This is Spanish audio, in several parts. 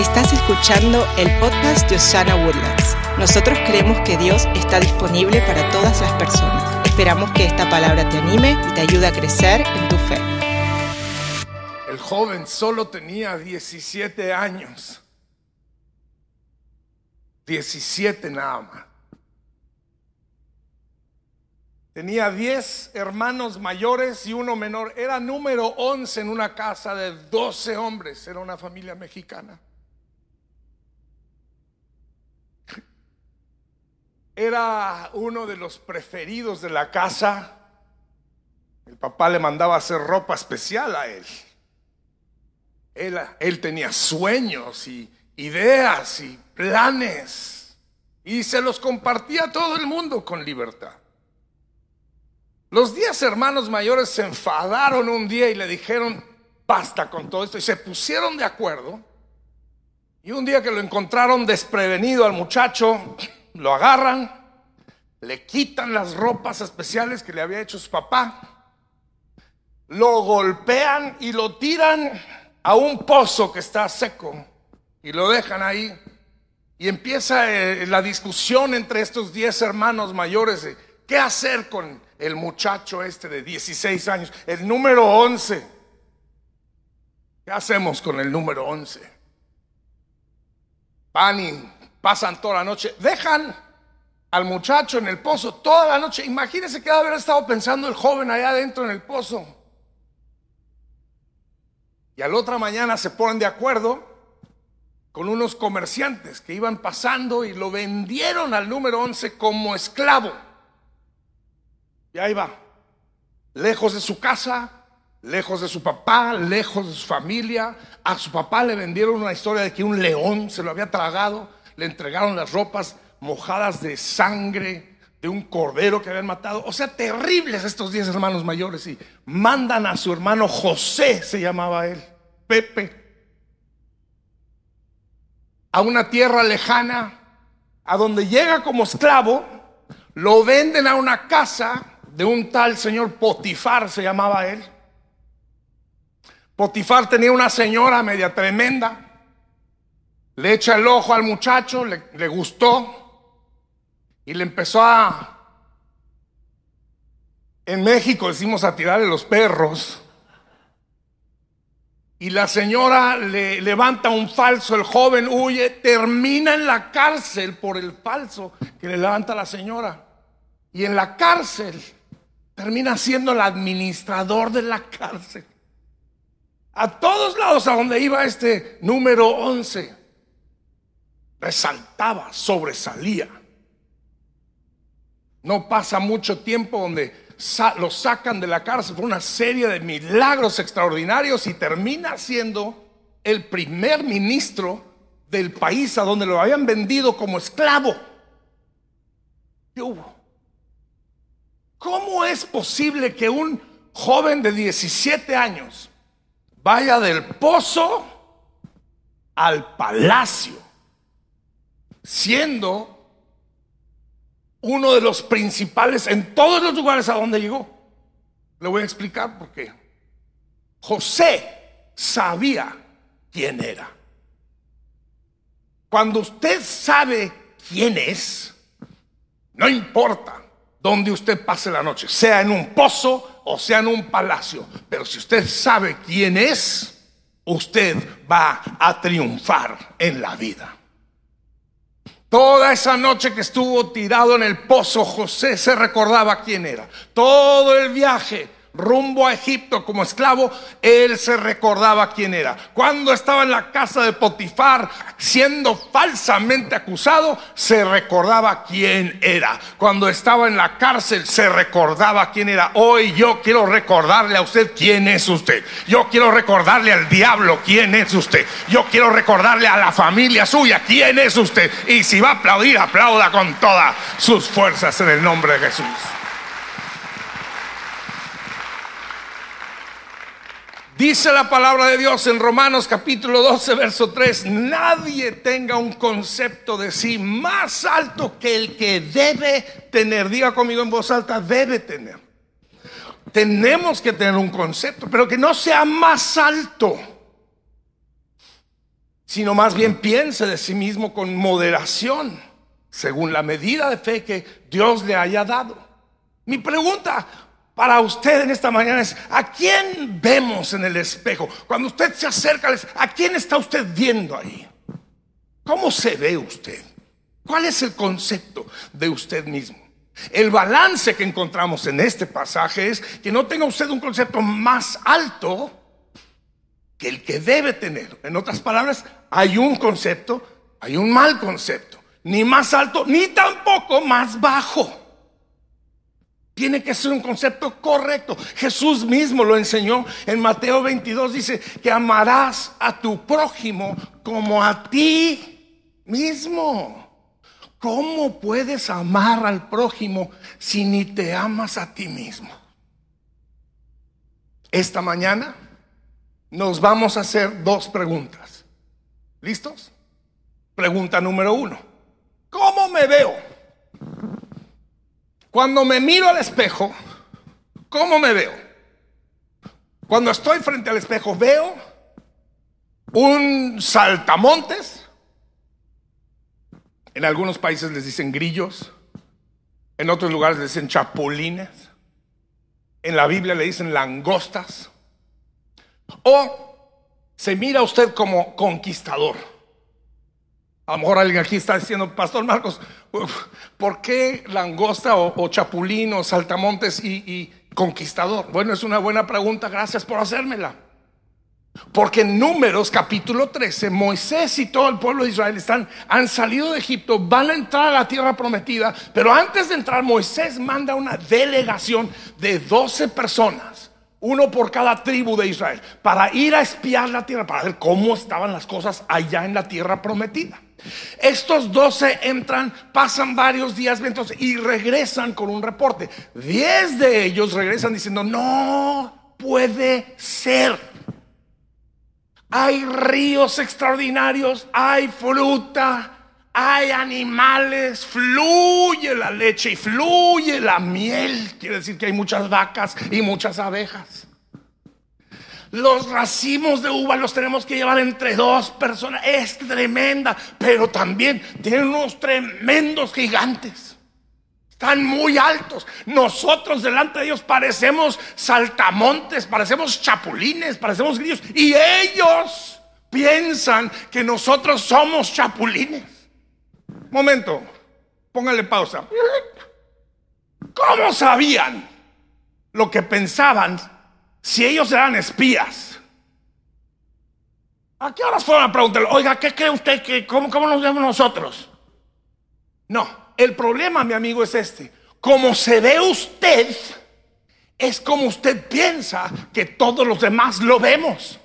Estás escuchando el podcast de Osana Woodlands. Nosotros creemos que Dios está disponible para todas las personas. Esperamos que esta palabra te anime y te ayude a crecer en tu fe. El joven solo tenía 17 años. 17 nada más. Tenía 10 hermanos mayores y uno menor. Era número 11 en una casa de 12 hombres. Era una familia mexicana. Era uno de los preferidos de la casa. El papá le mandaba hacer ropa especial a él. Él, tenía sueños y ideas y planes. Y se los compartía a todo el mundo con libertad. Los diez hermanos mayores se enfadaron un día y le dijeron, basta con todo esto. Y se pusieron de acuerdo. Y un día que lo encontraron desprevenido al muchacho, lo agarran, le quitan las ropas especiales que le había hecho su papá, lo golpean y lo tiran a un pozo que está seco y lo dejan ahí. Y empieza eh, la discusión entre estos diez hermanos mayores de qué hacer con el muchacho este de 16 años, el número 11. ¿Qué hacemos con el número 11? Van y pasan toda la noche, dejan al muchacho en el pozo toda la noche. Imagínense que haber estado pensando el joven allá adentro en el pozo. Y a la otra mañana se ponen de acuerdo con unos comerciantes que iban pasando y lo vendieron al número 11 como esclavo. Y ahí va, lejos de su casa, lejos de su papá, lejos de su familia. A su papá le vendieron una historia de que un león se lo había tragado, le entregaron las ropas mojadas de sangre de un cordero que habían matado. O sea, terribles estos diez hermanos mayores. Y mandan a su hermano José, se llamaba él, Pepe, a una tierra lejana, a donde llega como esclavo, lo venden a una casa de un tal señor Potifar, se llamaba él. Potifar tenía una señora media tremenda. Le echa el ojo al muchacho, le, le gustó, y le empezó a... En México decimos a tirarle los perros. Y la señora le levanta un falso, el joven huye, termina en la cárcel por el falso que le levanta la señora. Y en la cárcel termina siendo el administrador de la cárcel. A todos lados a donde iba este número 11, resaltaba, sobresalía. No pasa mucho tiempo donde lo sacan de la cárcel por una serie de milagros extraordinarios y termina siendo el primer ministro del país a donde lo habían vendido como esclavo. ¿Qué hubo? ¿Cómo es posible que un joven de 17 años vaya del pozo al palacio siendo uno de los principales en todos los lugares a donde llegó. Le voy a explicar por qué. José sabía quién era. Cuando usted sabe quién es, no importa dónde usted pase la noche, sea en un pozo o sea en un palacio, pero si usted sabe quién es, usted va a triunfar en la vida. Toda esa noche que estuvo tirado en el pozo, José se recordaba quién era. Todo el viaje rumbo a Egipto como esclavo, él se recordaba quién era. Cuando estaba en la casa de Potifar siendo falsamente acusado, se recordaba quién era. Cuando estaba en la cárcel, se recordaba quién era. Hoy yo quiero recordarle a usted quién es usted. Yo quiero recordarle al diablo quién es usted. Yo quiero recordarle a la familia suya quién es usted. Y si va a aplaudir, aplauda con todas sus fuerzas en el nombre de Jesús. Dice la palabra de Dios en Romanos capítulo 12, verso 3, nadie tenga un concepto de sí más alto que el que debe tener. Diga conmigo en voz alta, debe tener. Tenemos que tener un concepto, pero que no sea más alto. sino más bien piense de sí mismo con moderación, según la medida de fe que Dios le haya dado. Mi pregunta para usted en esta mañana es, ¿a quién vemos en el espejo? Cuando usted se acerca, ¿a quién está usted viendo ahí? ¿Cómo se ve usted? ¿Cuál es el concepto de usted mismo? El balance que encontramos en este pasaje es que no tenga usted un concepto más alto que el que debe tener. En otras palabras, hay un concepto, hay un mal concepto. Ni más alto, ni tampoco más bajo. Tiene que ser un concepto correcto. Jesús mismo lo enseñó en Mateo 22. Dice que amarás a tu prójimo como a ti mismo. ¿Cómo puedes amar al prójimo si ni te amas a ti mismo? Esta mañana nos vamos a hacer dos preguntas. ¿Listos? Pregunta número uno. ¿Cómo me veo? Cuando me miro al espejo, ¿cómo me veo? Cuando estoy frente al espejo, veo un saltamontes en algunos países les dicen grillos, en otros lugares les dicen chapulines, en la Biblia le dicen langostas. O se mira usted como conquistador. A lo mejor alguien aquí está diciendo, Pastor Marcos, ¿por qué langosta o, chapulín o saltamontes y, y conquistador? Bueno, es una buena pregunta, gracias por hacérmela. Porque en Números capítulo 13, Moisés y todo el pueblo de Israel están, han salido de Egipto, van a entrar a la tierra prometida, pero antes de entrar Moisés manda una delegación de 12 personas, uno por cada tribu de Israel, para ir a espiar la tierra, para ver cómo estaban las cosas allá en la tierra prometida. Estos 12 entran, pasan varios días y regresan con un reporte. Diez de ellos regresan diciendo, no puede ser hay ríos extraordinarios, hay fruta, hay animales, fluye la leche y fluye la miel. Quiere decir que hay muchas vacas y muchas abejas. Los racimos de uva los tenemos que llevar entre dos personas. Es tremenda, pero también tienen unos tremendos gigantes. Están muy altos. Nosotros delante de ellos parecemos saltamontes, parecemos chapulines, parecemos grillos. Y ellos piensan que nosotros somos chapulines. Momento, póngale pausa. ¿Cómo sabían lo que pensaban si ellos eran espías? ¿A qué horas fueron a preguntarle, oiga, ¿qué cree usted que cómo, cómo nos vemos nosotros? No, el problema, mi amigo, es este. Como se ve usted, es como usted piensa que todos los demás lo vemos.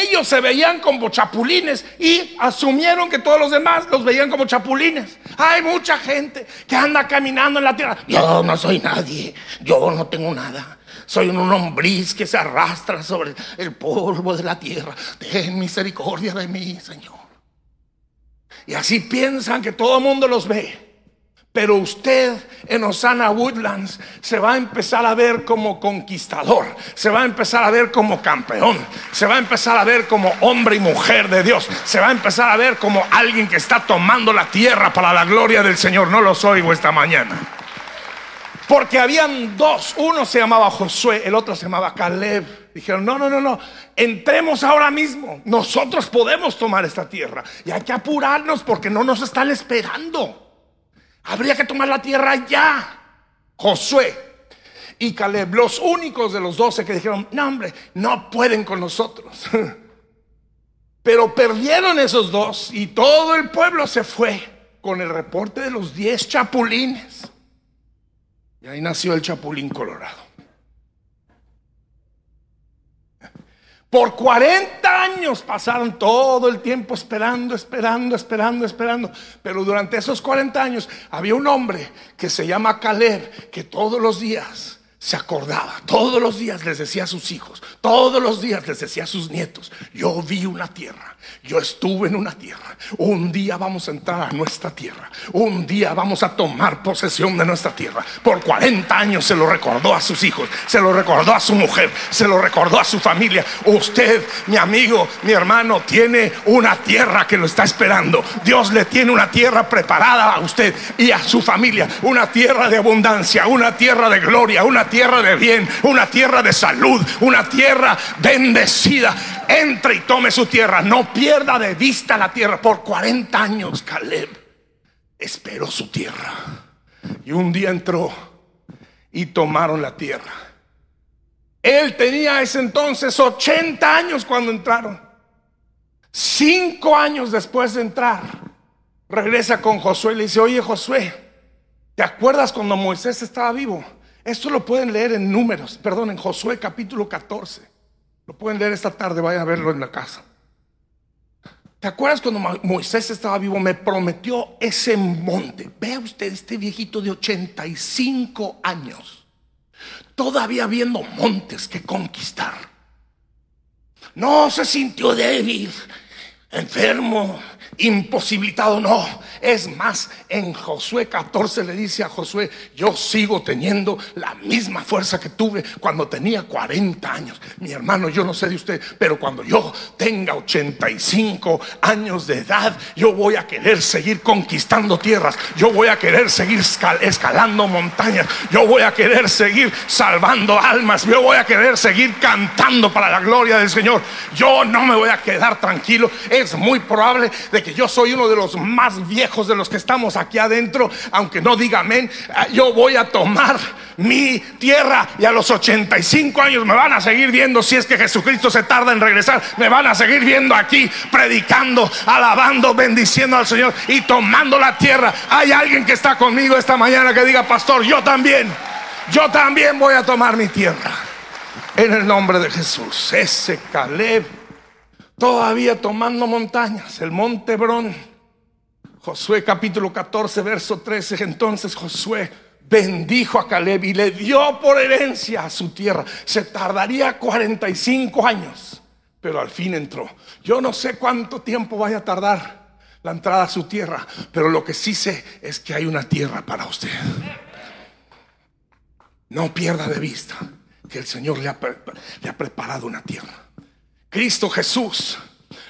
Ellos se veían como chapulines y asumieron que todos los demás los veían como chapulines. Hay mucha gente que anda caminando en la tierra. Yo no soy nadie, yo no tengo nada. Soy un lombriz que se arrastra sobre el polvo de la tierra. Ten misericordia de mí, Señor. Y así piensan que todo el mundo los ve. Pero usted en Osana Woodlands se va a empezar a ver como conquistador, se va a empezar a ver como campeón, se va a empezar a ver como hombre y mujer de Dios, se va a empezar a ver como alguien que está tomando la tierra para la gloria del Señor. No los oigo esta mañana. Porque habían dos, uno se llamaba Josué, el otro se llamaba Caleb. Dijeron, no, no, no, no, entremos ahora mismo. Nosotros podemos tomar esta tierra. Y hay que apurarnos porque no nos están esperando. Habría que tomar la tierra ya. Josué y Caleb, los únicos de los doce que dijeron, no hombre, no pueden con nosotros. Pero perdieron esos dos y todo el pueblo se fue con el reporte de los diez chapulines. Y ahí nació el Chapulín Colorado. Por 40 años pasaron todo el tiempo esperando, esperando, esperando, esperando. Pero durante esos 40 años había un hombre que se llama Caleb, que todos los días se acordaba, todos los días les decía a sus hijos, todos los días les decía a sus nietos, yo vi una tierra, yo estuve en una tierra, un día vamos a entrar a nuestra tierra, un día vamos a tomar posesión de nuestra tierra. Por 40 años se lo recordó a sus hijos, se lo recordó a su mujer, se lo recordó a su familia. Usted, mi amigo, mi hermano, tiene una tierra que lo está esperando. Dios le tiene una tierra preparada a usted y a su familia, una tierra de abundancia, una tierra de gloria, una tierra de bien, una tierra de salud, una tierra bendecida. Entre y tome su tierra. No pierda de vista la tierra. Por 40 años Caleb esperó su tierra. Y un día entró y tomaron la tierra. Él tenía ese entonces 80 años cuando entraron. Cinco años después de entrar, regresa con Josué y le dice, oye Josué, ¿te acuerdas cuando Moisés estaba vivo? Esto lo pueden leer en números, perdón, en Josué capítulo 14. Lo pueden leer esta tarde, vayan a verlo en la casa. ¿Te acuerdas cuando Moisés estaba vivo? Me prometió ese monte. Vea usted este viejito de 85 años. Todavía viendo montes que conquistar. No se sintió débil, enfermo, imposibilitado, no. Es más, en Josué 14 le dice a Josué, yo sigo teniendo la misma fuerza que tuve cuando tenía 40 años. Mi hermano, yo no sé de usted, pero cuando yo tenga 85 años de edad, yo voy a querer seguir conquistando tierras, yo voy a querer seguir escalando montañas, yo voy a querer seguir salvando almas, yo voy a querer seguir cantando para la gloria del Señor. Yo no me voy a quedar tranquilo. Es muy probable de que yo soy uno de los más viejos de los que estamos aquí adentro, aunque no diga amén, ah, yo voy a tomar mi tierra y a los 85 años me van a seguir viendo si es que Jesucristo se tarda en regresar, me van a seguir viendo aquí predicando, alabando, bendiciendo al Señor y tomando la tierra. Hay alguien que está conmigo esta mañana que diga, pastor, yo también, yo también voy a tomar mi tierra. En el nombre de Jesús, ese todavía tomando montañas, el monte Brón. Josué capítulo 14, verso 13. Entonces Josué bendijo a Caleb y le dio por herencia a su tierra. Se tardaría 45 años, pero al fin entró. Yo no sé cuánto tiempo vaya a tardar la entrada a su tierra, pero lo que sí sé es que hay una tierra para usted. No pierda de vista que el Señor le ha, le ha preparado una tierra. Cristo Jesús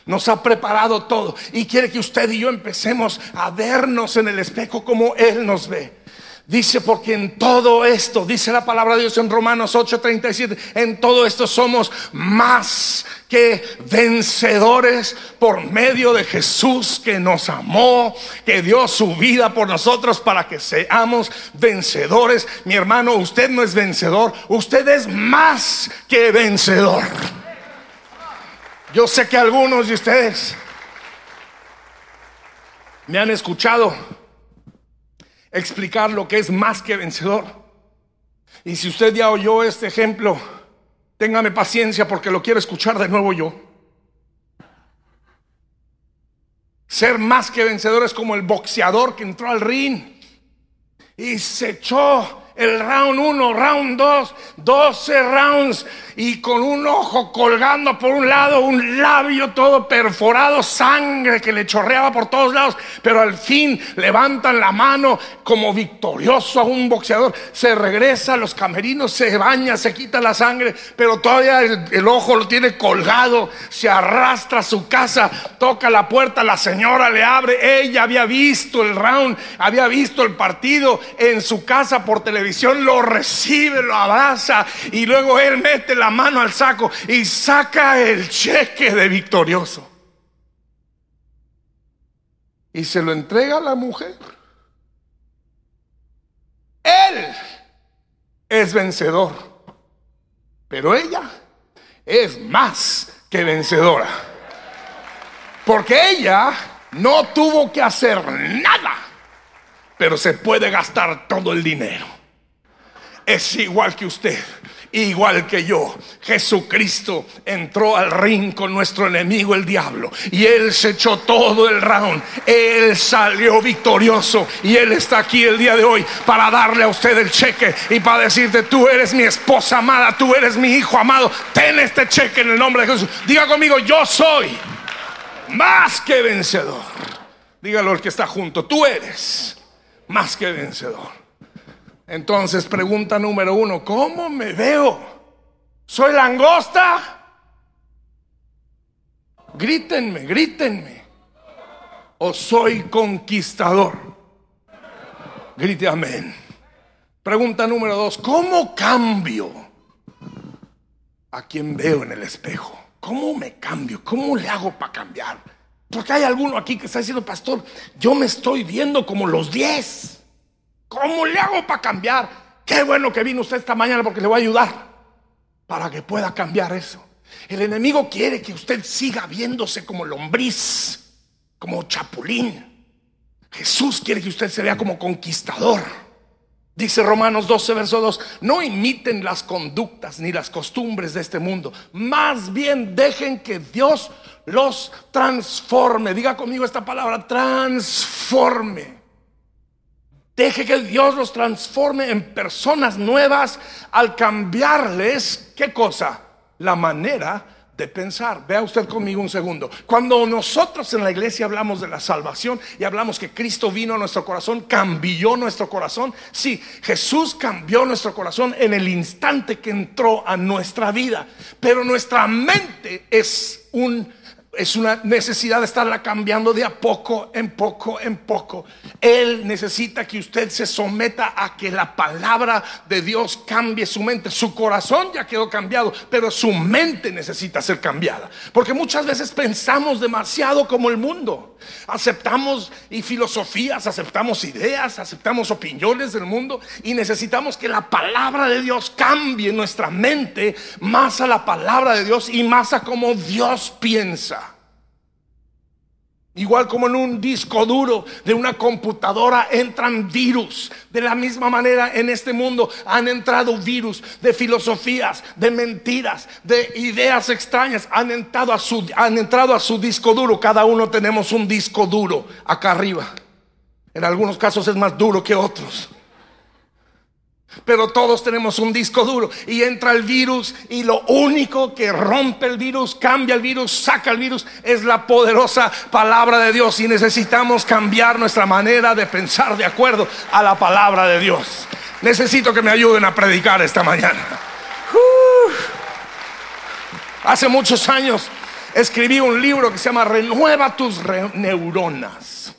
nos ha preparado todo y quiere que usted y yo empecemos a vernos en el espejo como Él nos ve. Dice, porque en todo esto, dice la palabra de Dios en Romanos 8:37, en todo esto somos más que vencedores por medio de Jesús que nos amó, que dio su vida por nosotros para que seamos vencedores. Mi hermano, usted no es vencedor, usted es más que vencedor. Yo sé que algunos de ustedes me han escuchado explicar lo que es más que vencedor. Y si usted ya oyó este ejemplo, téngame paciencia porque lo quiero escuchar de nuevo yo. Ser más que vencedor es como el boxeador que entró al ring y se echó el round 1, round 2, 12 rounds y con un ojo colgando por un lado, un labio todo perforado, sangre que le chorreaba por todos lados, pero al fin levantan la mano como victorioso a un boxeador, se regresa a los camerinos, se baña, se quita la sangre, pero todavía el, el ojo lo tiene colgado, se arrastra a su casa, toca la puerta, la señora le abre, ella había visto el round, había visto el partido en su casa por televisión, lo recibe, lo abraza y luego él mete la mano al saco y saca el cheque de victorioso. Y se lo entrega a la mujer. Él es vencedor, pero ella es más que vencedora. Porque ella no tuvo que hacer nada, pero se puede gastar todo el dinero. Es igual que usted igual que yo. Jesucristo entró al ring con nuestro enemigo el diablo y él se echó todo el round. Él salió victorioso y él está aquí el día de hoy para darle a usted el cheque y para decirte, tú eres mi esposa amada, tú eres mi hijo amado, ten este cheque en el nombre de Jesús. Diga conmigo, yo soy más que vencedor. Dígalo al que está junto, tú eres más que vencedor. Entonces, pregunta número uno, ¿cómo me veo? ¿Soy langosta? Grítenme, grítenme. ¿O soy conquistador? Grite amén. Pregunta número dos, ¿cómo cambio a quien veo en el espejo? ¿Cómo me cambio? ¿Cómo le hago para cambiar? Porque hay alguno aquí que está diciendo, pastor, yo me estoy viendo como los diez. ¿Cómo le hago para cambiar? Qué bueno que vino usted esta mañana porque le voy a ayudar para que pueda cambiar eso. El enemigo quiere que usted siga viéndose como lombriz, como chapulín. Jesús quiere que usted se vea como conquistador. Dice Romanos 12, verso 2, no imiten las conductas ni las costumbres de este mundo, más bien dejen que Dios los transforme. Diga conmigo esta palabra, transforme. Deje que Dios los transforme en personas nuevas al cambiarles, ¿qué cosa? La manera de pensar. Vea usted conmigo un segundo. Cuando nosotros en la iglesia hablamos de la salvación y hablamos que Cristo vino a nuestro corazón, cambió nuestro corazón. Sí, Jesús cambió nuestro corazón en el instante que entró a nuestra vida. Pero nuestra mente es un es una necesidad de estarla cambiando de a poco en poco en poco. Él necesita que usted se someta a que la palabra de Dios cambie su mente. Su corazón ya quedó cambiado, pero su mente necesita ser cambiada. Porque muchas veces pensamos demasiado como el mundo. Aceptamos y filosofías, aceptamos ideas, aceptamos opiniones del mundo y necesitamos que la palabra de Dios cambie nuestra mente más a la palabra de Dios y más a como Dios piensa. Igual como en un disco duro de una computadora entran virus. De la misma manera en este mundo han entrado virus de filosofías, de mentiras, de ideas extrañas. Han entrado a su, han entrado a su disco duro. Cada uno tenemos un disco duro acá arriba. En algunos casos es más duro que otros. Pero todos tenemos un disco duro y entra el virus y lo único que rompe el virus, cambia el virus, saca el virus es la poderosa palabra de Dios y necesitamos cambiar nuestra manera de pensar de acuerdo a la palabra de Dios. Necesito que me ayuden a predicar esta mañana. Hace muchos años escribí un libro que se llama Renueva tus neuronas.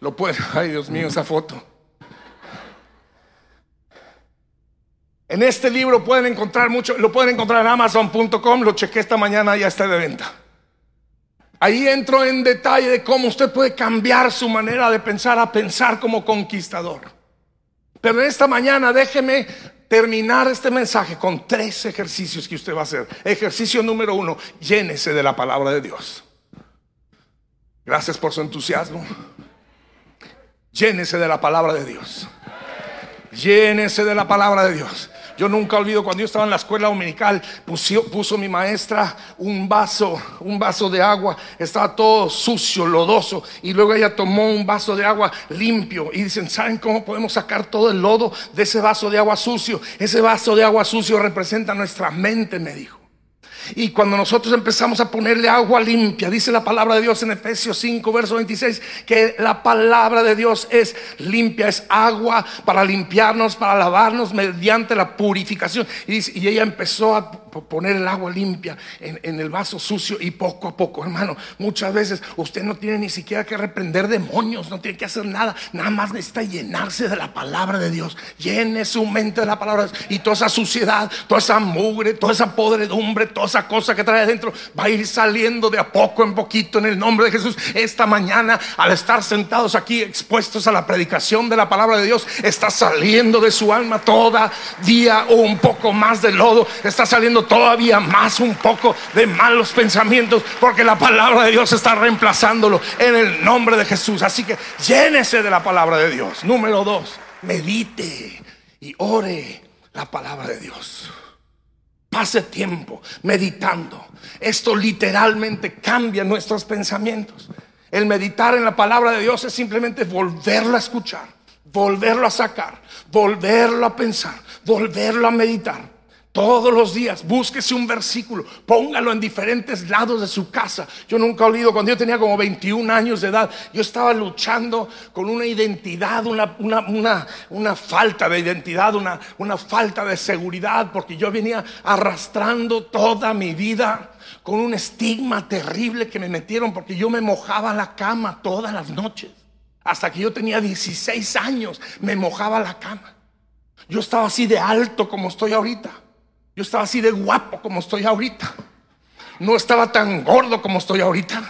Lo puede, ay Dios mío, esa foto. En este libro pueden encontrar mucho, lo pueden encontrar en amazon.com, lo chequé esta mañana, ya está de venta. Ahí entro en detalle de cómo usted puede cambiar su manera de pensar a pensar como conquistador. Pero en esta mañana déjeme terminar este mensaje con tres ejercicios que usted va a hacer. Ejercicio número uno, llénese de la palabra de Dios. Gracias por su entusiasmo. Llénese de la palabra de Dios. Llénese de la palabra de Dios. Yo nunca olvido cuando yo estaba en la escuela dominical, puso, puso, mi maestra un vaso, un vaso de agua, estaba todo sucio, lodoso, y luego ella tomó un vaso de agua limpio y dicen, ¿saben cómo podemos sacar todo el lodo de ese vaso de agua sucio? Ese vaso de agua sucio representa nuestra mente, me dijo. Y cuando nosotros empezamos a ponerle agua limpia, dice la palabra de Dios en Efesios 5, verso 26, que la palabra de Dios es limpia, es agua para limpiarnos, para lavarnos mediante la purificación. Y, ella empezó a poner el agua limpia en, el vaso sucio y poco a poco, hermano, muchas veces usted no tiene ni siquiera que reprender demonios, no tiene que hacer nada, nada más necesita llenarse de la palabra de Dios. Llene su mente de la palabra y toda esa suciedad, toda esa mugre, toda esa podredumbre, toda esa cosa que trae adentro va a ir saliendo de a poco en poquito en el nombre de Jesús. Esta mañana, al estar sentados aquí expuestos a la predicación de la palabra de Dios, está saliendo de su alma todavía un poco más de lodo, está saliendo todavía más un poco de malos pensamientos, porque la palabra de Dios está reemplazándolo en el nombre de Jesús. Así que llénese de la palabra de Dios. Número dos, medite y ore la palabra de Dios. Pase tiempo meditando. Esto literalmente cambia nuestros pensamientos. El meditar en la palabra de Dios es simplemente volverlo a escuchar, volverlo a sacar, volverlo a pensar, volverlo a meditar. Todos los días, búsquese un versículo, póngalo en diferentes lados de su casa. Yo nunca olvido cuando yo tenía como 21 años de edad, yo estaba luchando con una identidad, una, una, una, falta de identidad, una, una falta de seguridad, porque yo venía arrastrando toda mi vida con un estigma terrible que me metieron porque yo me mojaba la cama todas las noches. Hasta que yo tenía 16 años, me mojaba la cama. Yo estaba así de alto como estoy ahorita. Yo estaba así de guapo como estoy ahorita. No estaba tan gordo como estoy ahorita.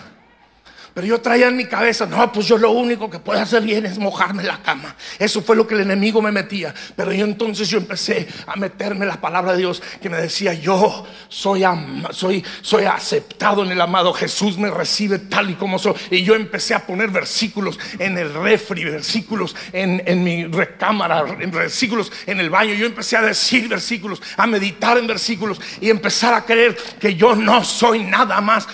Pero yo traía en mi cabeza, no, pues yo lo único que puedo hacer bien es mojarme la cama. Eso fue lo que el enemigo me metía. Pero yo entonces yo empecé a meterme la palabra de Dios que me decía, yo soy, soy, soy aceptado en el amado. Jesús me recibe tal y como soy. Y yo empecé a poner versículos en el refri, versículos en, en mi recámara, versículos en el baño. Yo empecé a decir versículos, a meditar en versículos y empezar a creer que yo no soy nada más.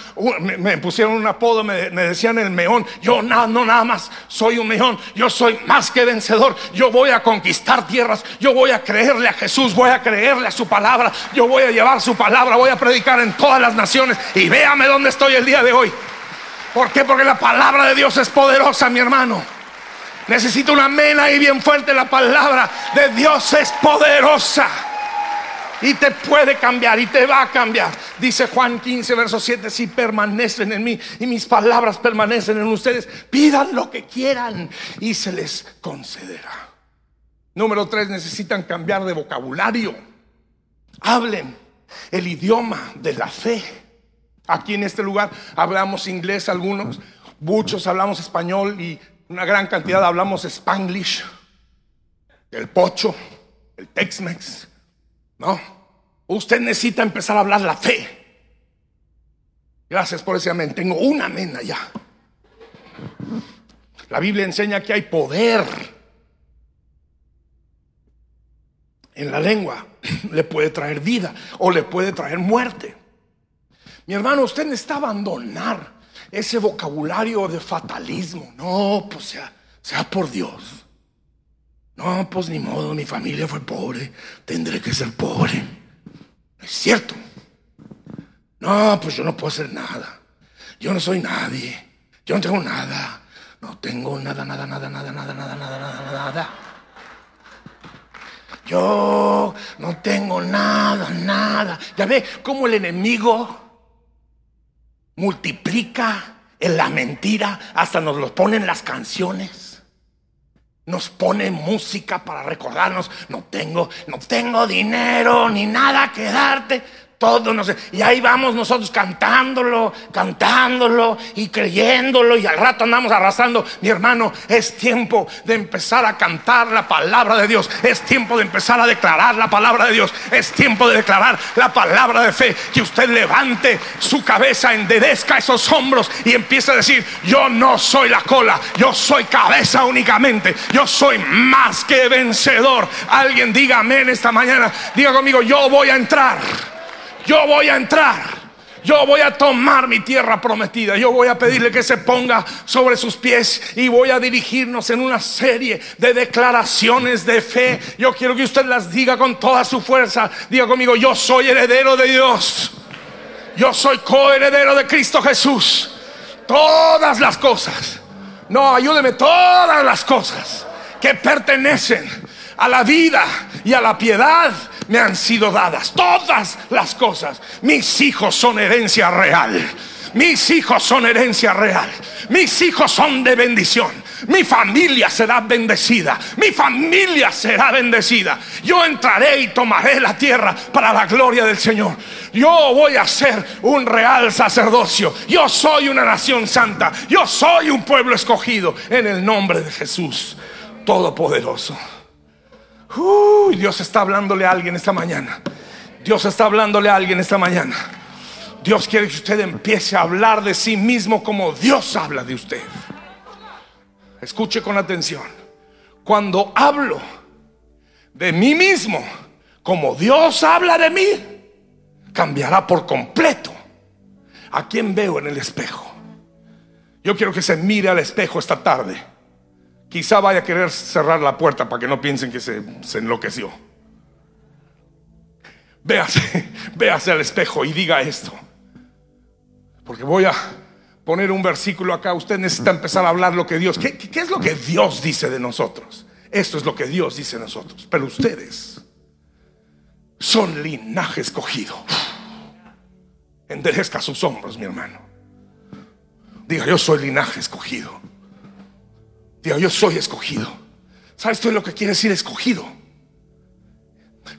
Me, pusieron un apodo, me, me decían el meón, yo nada, no nada más soy un meón, yo soy más que vencedor, yo voy a conquistar tierras, yo voy a creerle a Jesús, voy a creerle a su palabra, yo voy a llevar su palabra, voy a predicar en todas las naciones y véame dónde estoy el día de hoy. ¿Por qué? Porque la palabra de Dios es poderosa, mi hermano. Necesito una mena y bien fuerte. La palabra de Dios es poderosa y te puede cambiar y te va a cambiar. Dice Juan 15, verso 7, si permanecen en mí y mis palabras permanecen en ustedes, pidan lo que quieran y se les concederá. Número 3, necesitan cambiar de vocabulario. Hablen el idioma de la fe. Aquí en este lugar hablamos inglés algunos, muchos hablamos español y una gran cantidad hablamos spanglish, el pocho, el tex-mex, no, usted necesita empezar a hablar la fe. Gracias por ese amén. Tengo un amén allá. La Biblia enseña que hay poder en la lengua. Le puede traer vida o le puede traer muerte. Mi hermano, usted necesita abandonar ese vocabulario de fatalismo. No, pues sea, sea por Dios. No, pues ni modo, mi familia fue pobre, tendré que ser pobre. es cierto. No, pues yo no puedo hacer nada. Yo no soy nadie. Yo no tengo nada. No tengo nada, nada, nada, nada, nada, nada, nada, nada, nada. Yo no tengo nada, nada. Ya ve cómo el enemigo multiplica en la mentira, hasta nos lo ponen las canciones nos pone música para recordarnos, no tengo, no tengo dinero ni nada que darte, todo, no sé. Y ahí vamos nosotros cantándolo, cantándolo y creyéndolo y al rato andamos arrasando. Mi hermano, es tiempo de empezar a cantar la palabra de Dios. Es tiempo de empezar a declarar la palabra de Dios. Es tiempo de declarar la palabra de fe. Que usted levante su cabeza, endedezca esos hombros y empiece a decir, yo no soy la cola, yo soy cabeza únicamente. Yo soy más que vencedor. Alguien diga amén esta mañana. Diga conmigo, yo voy a entrar yo voy a entrar. Yo voy a tomar mi tierra prometida. Yo voy a pedirle que se ponga sobre sus pies y voy a dirigirnos en una serie de declaraciones de fe. Yo quiero que usted las diga con toda su fuerza. Diga conmigo, yo soy heredero de Dios. Yo soy coheredero de Cristo Jesús. Todas las cosas. No, ayúdeme, todas las cosas que pertenecen a la vida y a la piedad me han sido dadas. Todas las cosas. Mis hijos son herencia real. Mis hijos son herencia real. Mis hijos son de bendición. Mi familia será bendecida. Mi familia será bendecida. Yo entraré y tomaré la tierra para la gloria del Señor. Yo voy a ser un real sacerdocio. Yo soy una nación santa. Yo soy un pueblo escogido en el nombre de Jesús Todopoderoso. Dios está hablándole a alguien esta mañana. Dios está hablándole a alguien esta mañana. Dios quiere que usted empiece a hablar de sí mismo como Dios habla de usted. Escuche con atención. Cuando hablo de mí mismo como Dios habla de mí, cambiará por completo. ¿A quién veo en el espejo? Yo quiero que se mire al espejo esta tarde. Quizá vaya a querer cerrar la puerta para que no piensen que se, enloqueció. Véase, véase al espejo y diga esto. Porque voy a poner un versículo acá. Usted necesita empezar a hablar lo que Dios. ¿Qué, qué es lo que Dios dice de nosotros? Esto es lo que Dios dice de nosotros. Pero ustedes son linaje escogido. Enderezca sus hombros, mi hermano. Diga, yo soy linaje escogido. Diga, yo soy escogido. ¿Sabes es lo que quiere decir escogido?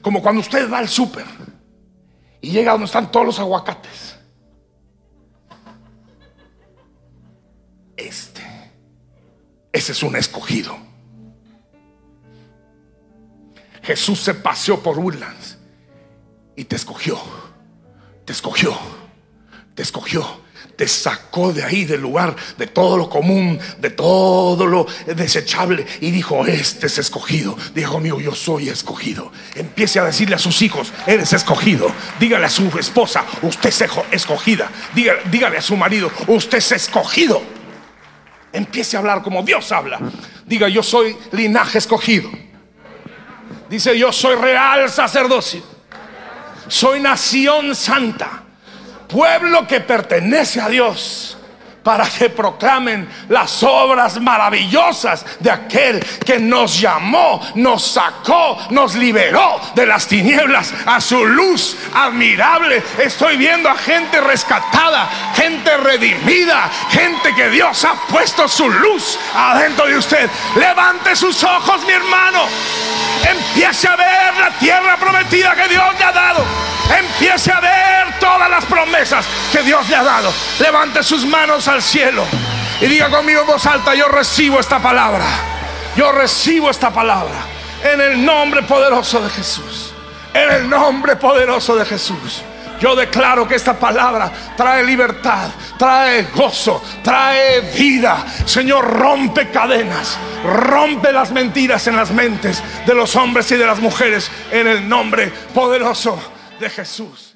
Como cuando usted va al súper y llega donde están todos los aguacates. Este, ese es un escogido. Jesús se paseó por Woodlands y te escogió, te escogió, te escogió sacó de ahí, del lugar, de todo lo común, de todo lo desechable, y dijo, este es escogido. Dijo mío, yo soy escogido. Empiece a decirle a sus hijos, eres escogido. Dígale a su esposa, usted es escogida. Dígale a su marido, usted es escogido. Empiece a hablar como Dios habla. Diga, yo soy linaje escogido. Dice, yo soy real sacerdocio. Soy nación santa pueblo que pertenece a Dios para que proclamen las obras maravillosas de aquel que nos llamó, nos sacó, nos liberó de las tinieblas a su luz admirable. Estoy viendo a gente rescatada, gente redimida, gente que Dios ha puesto su luz adentro de usted. Levante sus ojos, mi hermano. Empiece a ver la tierra prometida que Dios le ha dado. Empiece a ver todas las promesas que Dios le ha dado. Levante sus manos al cielo y diga conmigo en voz alta, yo recibo esta palabra. Yo recibo esta palabra en el nombre poderoso de Jesús. En el nombre poderoso de Jesús. Yo declaro que esta palabra trae libertad, trae gozo, trae vida. Señor, rompe cadenas, rompe las mentiras en las mentes de los hombres y de las mujeres en el nombre poderoso de Jesús.